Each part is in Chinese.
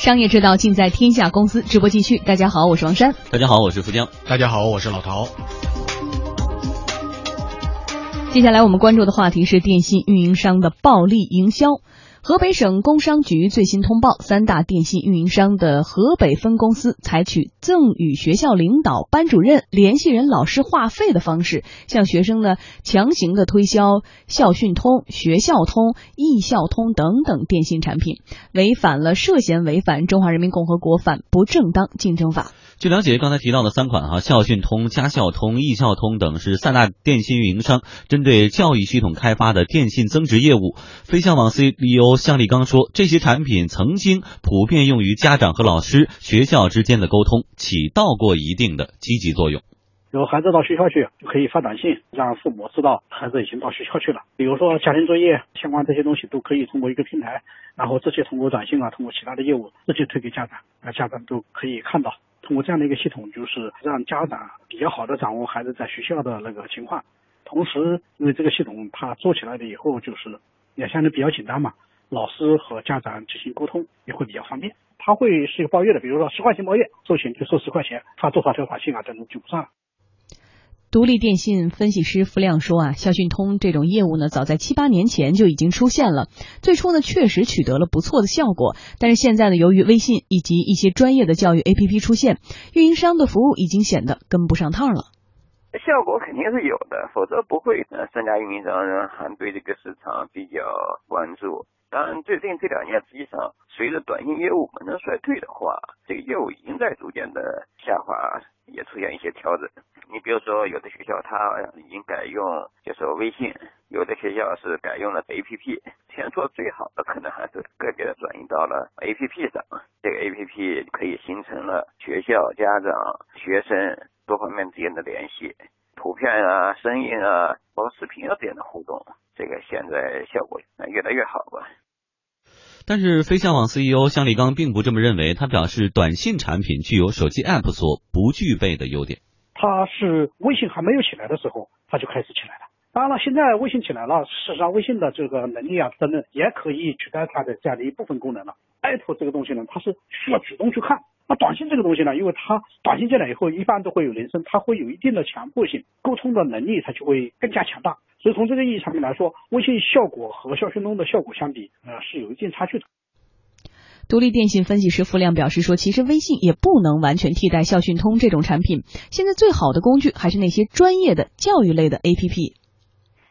商业之道尽在天下公司，直播继续。大家好，我是王珊。大家好，我是付江。大家好，我是老陶。接下来我们关注的话题是电信运营商的暴力营销。河北省工商局最新通报，三大电信运营商的河北分公司采取赠与学校领导、班主任、联系人老师话费的方式，向学生呢强行的推销校讯通、学校通、易校通等等电信产品，违反了涉嫌违反《中华人民共和国反不正当竞争法》。据了解，刚才提到的三款哈校讯通、家校通、易校通等是三大电信运营商针对教育系统开发的电信增值业务。飞象网 CEO 向立刚说，这些产品曾经普遍用于家长和老师、学校之间的沟通，起到过一定的积极作用。有孩子到学校去，就可以发短信让父母知道孩子已经到学校去了。比如说家庭作业相关这些东西，都可以通过一个平台，然后直接通过短信啊，通过其他的业务直接推给家长，那家长都可以看到。通过这样的一个系统，就是让家长比较好的掌握孩子在学校的那个情况。同时，因为这个系统它做起来了以后，就是也相对比较简单嘛，老师和家长进行沟通也会比较方便。他会是一个包月的，比如说十块钱包月，收钱就收十块钱，发多少条短信啊，等等就不算了。独立电信分析师付亮说啊，校讯通这种业务呢，早在七八年前就已经出现了。最初呢，确实取得了不错的效果，但是现在呢，由于微信以及一些专业的教育 APP 出现，运营商的服务已经显得跟不上趟了。效果肯定是有的，否则不会呃三家运营商还对这个市场比较关注。当然，最近这两年，实际上随着短信业务本身衰退的话，这个业务已经在逐渐的下滑，也出现一些调整。你比如说，有的学校它已经改用就是微信，有的学校是改用了 APP。现在做最好的可能还是个别的转移到了 APP 上，这个 APP 可以形成了学校、家长、学生多方面之间的联系，图片啊、声音啊，包括视频啊这样的互动，这个现在效果越来越好吧。但是飞象网 CEO 向立刚并不这么认为，他表示，短信产品具有手机 App 所不具备的优点。它是微信还没有起来的时候，它就开始起来了。当然了，现在微信起来了，事实上微信的这个能力啊等等，也可以取代它的这样的一部分功能了。App 这个东西呢，它是需要主动去看。那短信这个东西呢，因为它短信进来以后，一般都会有铃声，它会有一定的强迫性，沟通的能力它就会更加强大。所以从这个意义上面来说，微信效果和校讯通的效果相比，呃，是有一定差距的。独立电信分析师付亮表示说：“其实微信也不能完全替代校讯通这种产品。现在最好的工具还是那些专业的教育类的 APP。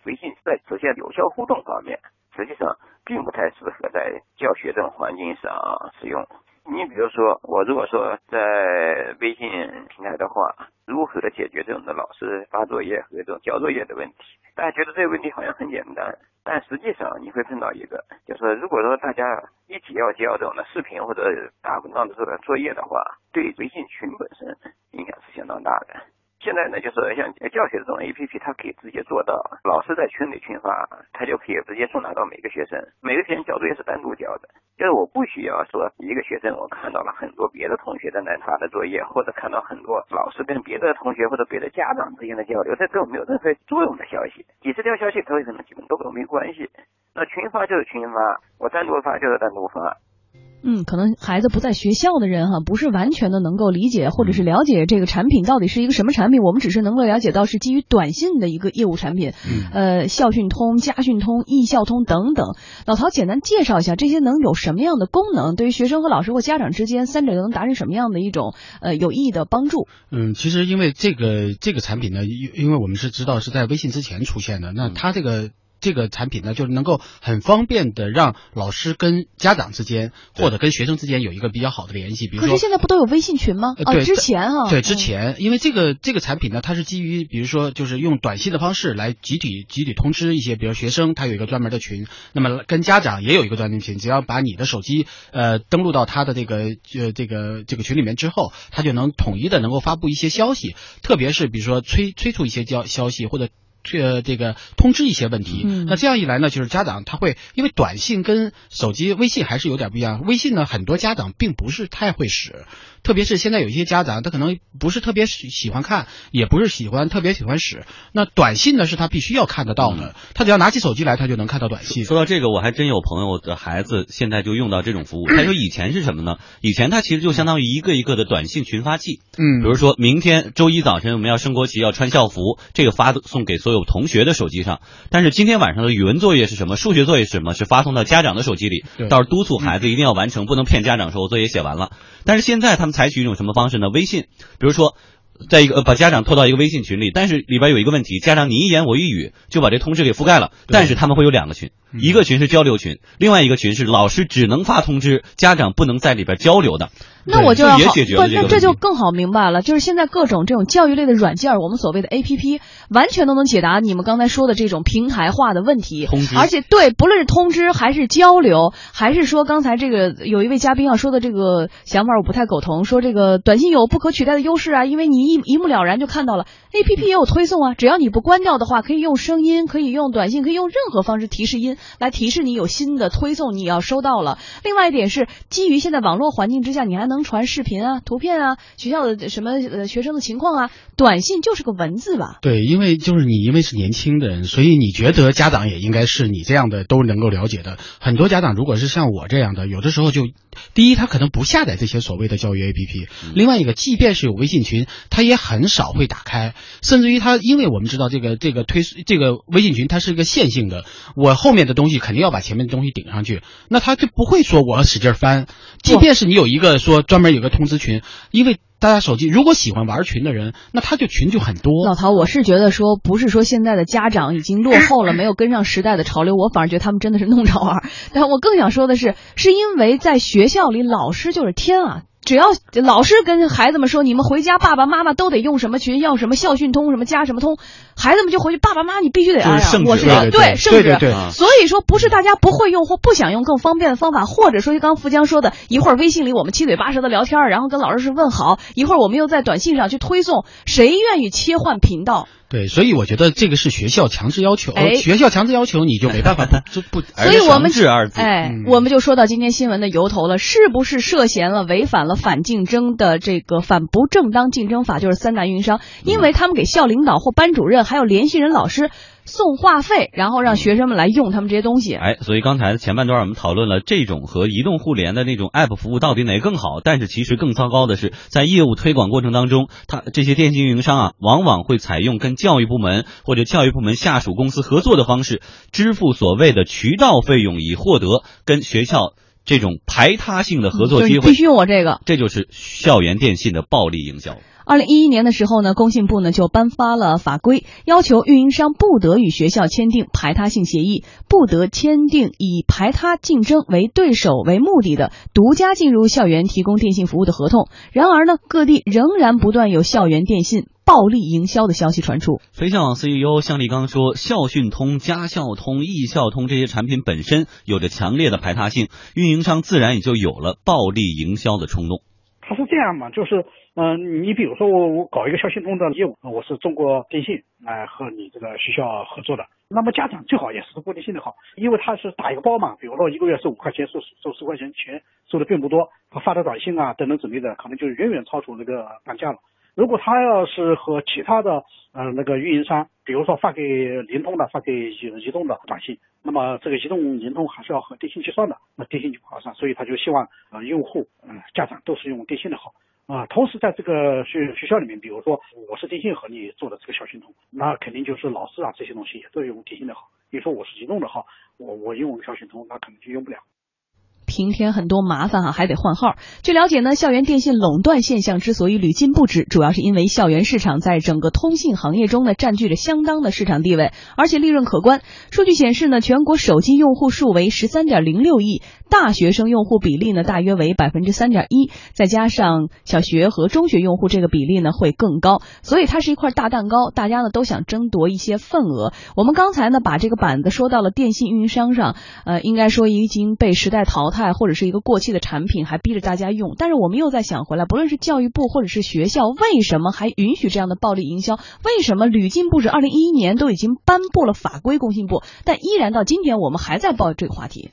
微信在实现有效互动方面，实际上并不太适合在教学这种环境上使用。你比如说，我如果说在微信平台的话，如何解决这种的老师发作业和这种交作业的问题？大家觉得这个问题好像很简单。”但实际上你会碰到一个，就是如果说大家一起要交这种的视频或者打文章的这个作业的话，对微信群本身影响是相当大的。现在呢，就是像教学这种 A P P，它可以直接做到，老师在群里群发，他就可以直接送达到每个学生。每个学生交作业是单独交的，就是我不需要说一个学生我看到了很多别的同学在那发的作业，或者看到很多老师跟别的同学或者别的家长之间的交流，这都没有任何作用的消息。几十条消息都有可能基本都跟我没关系。那群发就是群发，我单独发就是单独发。嗯，可能孩子不在学校的人哈，不是完全的能够理解或者是了解这个产品到底是一个什么产品。我们只是能够了解到是基于短信的一个业务产品，呃，校讯通、家讯通、易校通等等。老陶简单介绍一下这些能有什么样的功能，对于学生和老师或家长之间，三者又能达成什么样的一种呃有意义的帮助？嗯，其实因为这个这个产品呢，因因为我们是知道是在微信之前出现的，那它这个。这个产品呢，就是能够很方便的让老师跟家长之间或者跟学生之间有一个比较好的联系。比如说，可是现在不都有微信群吗？对，之前啊，对之前，因为这个这个产品呢，它是基于比如说就是用短信的方式来集体集体通知一些，比如学生他有一个专门的群，那么跟家长也有一个专门群，只要把你的手机呃登录到他的这个呃这个这个群里面之后，他就能统一的能够发布一些消息，特别是比如说催催促一些消消息或者。这这个通知一些问题。嗯那这样一来呢，就是家长他会因为短信跟手机、微信还是有点不一样。微信呢，很多家长并不是太会使，特别是现在有一些家长他可能不是特别喜喜欢看，也不是喜欢特别喜欢使。那短信呢是他必须要看得到的，他只要拿起手机来，他就能看到短信。说到这个，我还真有朋友的孩子现在就用到这种服务。他说以前是什么呢？以前他其实就相当于一个一个的短信群发器。嗯比如说明天周一早晨我们要升国旗，要穿校服，这个发送给所有同学的手机上。但是今天晚上的语文作业是什么？数学作业是什么？是发送到家长的手机里对，到时候督促孩子一定要完成，不能骗家长说我作业写完了。但是现在他们采取一种什么方式呢？微信，比如说。在一个呃把家长拖到一个微信群里，但是里边有一个问题，家长你一言我一语就把这通知给覆盖了。但是他们会有两个群，嗯一个群是交流群，另外一个群是老师只能发通知，家长不能在里边交流的。那我就要解决不，那这就更好明白了。就是现在各种这种教育类的软件，我们所谓的 A P P，完全都能解答你们刚才说的这种平台化的问题。通知而且对，不论是通知还是交流，还是说刚才这个有一位嘉宾要说的这个想法，我不太苟同。说这个短信有不可取代的优势啊，因为你一一目了然就看到了。A P P 也有推送啊，只要你不关掉的话，可以用声音，可以用短信，可以用任何方式提示音来提示你有新的推送，你要收到了。另外一点是，基于现在网络环境之下，你还能传视频啊、图片啊、学校的什么呃学生的情况啊，短信就是个文字吧。对，因为就是你，因为是年轻的人，所以你觉得家长也应该是你这样的都能够了解的。很多家长如果是像我这样的，有的时候就，第一他可能不下载这些所谓的教育 APP，另外一个，即便是有微信群，他也很少会打开，甚至于他，因为我们知道这个这个推这个微信群它是一个线性的，我后面的东西肯定要把前面的东西顶上去，那他就不会说我要使劲翻，即便是你有一个说专门有个通知群，因为。大家手机如果喜欢玩群的人，那他就群就很多。老陶，我是觉得说，不是说现在的家长已经落后了，没有跟上时代的潮流，我反而觉得他们真的是弄着玩儿。但我更想说的是，是因为在学校里，老师就是天啊。只要老师跟孩子们说，你们回家爸爸妈妈都得用什么群，要什么校讯通，什么加什么通，孩子们就回去，爸爸妈妈你必须得就是按啊我是对对圣旨。对对对啊所以说，不是大家不会用或不想用更方便的方法，或者说就刚富江说的，一会儿微信里我们七嘴八舌的聊天儿，然后跟老师是问好，一会儿我们又在短信上去推送，谁愿意切换频道？对，所以我觉得这个是学校强制要求，哎学校强制要求你就没办法不 就不。所以我们强制二字，哎，嗯我们就说到今天新闻的由头了，是不是涉嫌了违反了反竞争的这个反不正当竞争法？就是三大运营商，因为他们给校领导或班主任还有联系人老师送话费，然后让学生们来用他们这些东西。哎，所以刚才前半段我们讨论了这种和移动互联的那种 App 服务到底哪个更好，但是其实更糟糕的是，在业务推广过程当中，它这些电信运营商啊，往往会采用跟教育部门或者教育部门下属公司合作的方式，支付所谓的渠道费用，以获得跟学校这种排他性的合作机会。就是必须用我这个。这就是校园电信的暴力营销。二零一一年的时候呢，工信部呢就颁发了法规，要求运营商不得与学校签订排他性协议，不得签订以排他竞争为对手为目的的独家进入校园提供电信服务的合同。然而呢，各地仍然不断有校园电信暴力营销的消息传出。飞象网 CEO 向立刚说，校讯通、家校通、易校通这些产品本身有着强烈的排他性，运营商自然也就有了暴力营销的冲动。他是这样嘛，就是嗯、呃你比如说我我搞一个校讯通的业务，呃我是中国电信来、和你这个学校合作的，那么家长最好也是中国电信的好，因为他是打一个包嘛，比如说一个月收五块钱，收收十块钱钱，收的并不多，他发的短信啊等等之类的，可能就远远超出那个单价了。如果他要是和其他的呃那个运营商，比如说发给联通的、发给移移动的短信，那么这个移动、联通还是要和电信结算的，那电信就不划算，所以他就希望呃用户呃家长都是用电信的好。啊、同时在这个学学校里面，比如说我是电信和你做的这个校讯通，那肯定就是老师啊这些东西也都用电信的好。比如说我是移动的号，我我用校讯通，那可能就用不了。平添很多麻烦哈、还得换号。据了解呢，校园电信垄断现象之所以屡禁不止，主要是因为校园市场在整个通信行业中呢占据着相当的市场地位，而且利润可观。数据显示呢，全国手机用户数为十三点零六亿，大学生用户比例呢大约为百分之三点一，再加上小学和中学用户这个比例呢会更高，所以它是一块大蛋糕，大家呢都想争夺一些份额。我们刚才呢把这个板子说到了电信运营商上，呃，应该说已经被时代淘汰或者是一个过期的产品，还逼着大家用。但是我们又在想回来，不论是教育部或者是学校，为什么还允许这样的暴力营销？为什么屡禁不止？二零一一年都已经颁布了法规，工信部，但依然到今天我们还在报这个话题。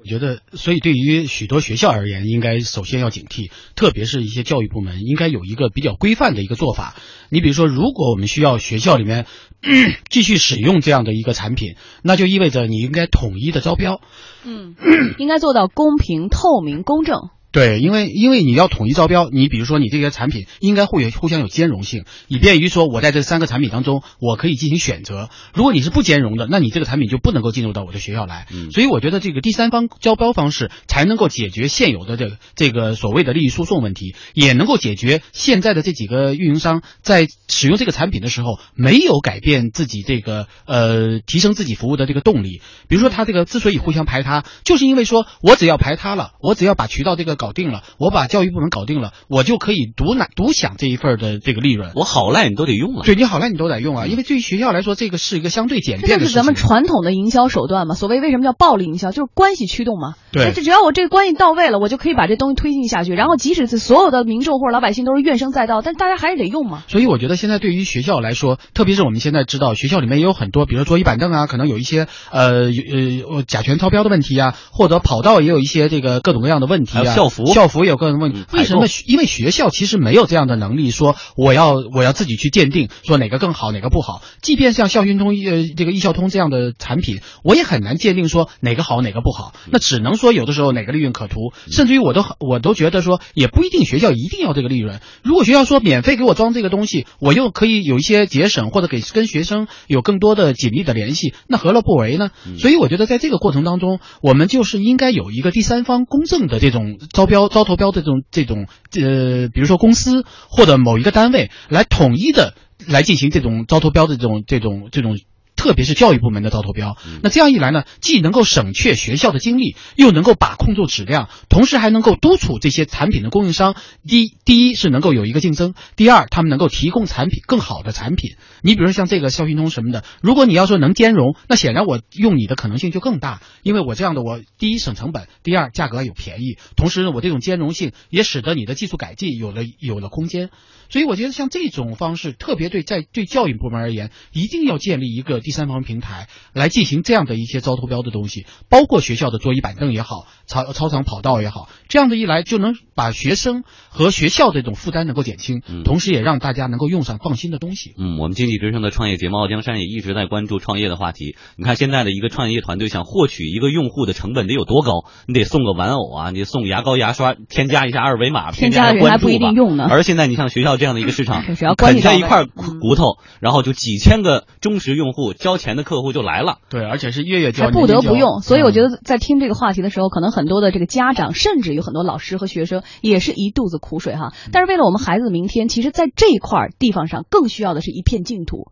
我觉得，所以对于许多学校而言，应该首先要警惕，特别是一些教育部门，应该有一个比较规范的一个做法。你比如说，如果我们需要学校里面 继续使用这样的一个产品，那就意味着你应该统一的招标。嗯，应该做到公平、透明、公正。对，因为因为你要统一招标，你比如说你这些产品应该会有互相有兼容性，以便于说我在这三个产品当中我可以进行选择。如果你是不兼容的，那你这个产品就不能够进入到我的学校来。所以我觉得这个第三方招标方式才能够解决现有的这个这个所谓的利益输送问题，也能够解决现在的这几个运营商在使用这个产品的时候没有改变自己这个呃提升自己服务的这个动力。比如说他这个之所以互相排他，就是因为说我只要排他了，我只要把渠道这个。搞定了，我把教育部门搞定了，我就可以独拿独享这一份的这个利润。我好赖你都得用啊，对你好赖你都得用啊，因为对于学校来说，这个是一个相对简便的。这是咱们传统的营销手段嘛？所谓为什么叫暴力营销，就是关系驱动嘛。对，这只要我这个关系到位了，我就可以把这东西推进下去。然后即使是所有的民众或者老百姓都是怨声载道，但大家还是得用嘛。所以我觉得现在对于学校来说，特别是我们现在知道学校里面也有很多，比如说桌椅板凳啊，可能有一些呃呃甲醛超标的问题啊，或者跑道也有一些这个各种各样的问题啊。校服，校服有个。问为什么？因为学校其实没有这样的能力，说我要我要自己去鉴定，说哪个更好，哪个不好。即便像校讯通呃这个易校通这样的产品，我也很难鉴定说哪个好，哪个不好。那只能说有的时候哪个利润可图，甚至于我都我都觉得说也不一定学校一定要这个利润。如果学校说免费给我装这个东西，我又可以有一些节省，或者给跟学生有更多的紧密的联系，那何乐不为呢？所以我觉得在这个过程当中，我们就是应该有一个第三方公正的这种招招标招投标的。这种这种呃，比如说公司或者某一个单位来统一的来进行这种招投标的这种这种这种。特别是教育部门的招投标，那这样一来呢，既能够省却学校的精力，又能够把控住质量，同时还能够督促这些产品的供应商。第第一是能够有一个竞争，第二他们能够提供产品更好的产品。你比如说像这个校讯通什么的，如果你要说能兼容，那显然我用你的可能性就更大，因为我这样的我第一省成本，第二价格有便宜，同时呢我这种兼容性也使得你的技术改进有了有了空间。所以我觉得像这种方式，特别对在对教育部门而言，一定要建立一个第三方平台来进行这样的一些招投标的东西，包括学校的桌椅板凳也好，操操场跑道也好，这样的一来就能把学生和学校这种负担能够减轻，同时也让大家能够用上放心的东西。嗯，我们经济之声的创业节目《傲江山》也一直在关注创业的话题。你看现在的一个创业团队想获取一个用户的成本得有多高？你得送个玩偶啊，你送牙膏、牙刷，添加一下二维码，添加人还不一定用。呢。而现在你像学校这样的一个市场，啃下一块骨头，然后就几千个忠实用户交钱的客户就来了。对，而且是月月交，不得不用。所以我觉得在听这个话题的时候，可能很多的这个家长，甚至有很多老师和学生，也是一肚子苦水哈。但是为了我们孩子的明天，其实在这一块地方上更需要的是一片净土。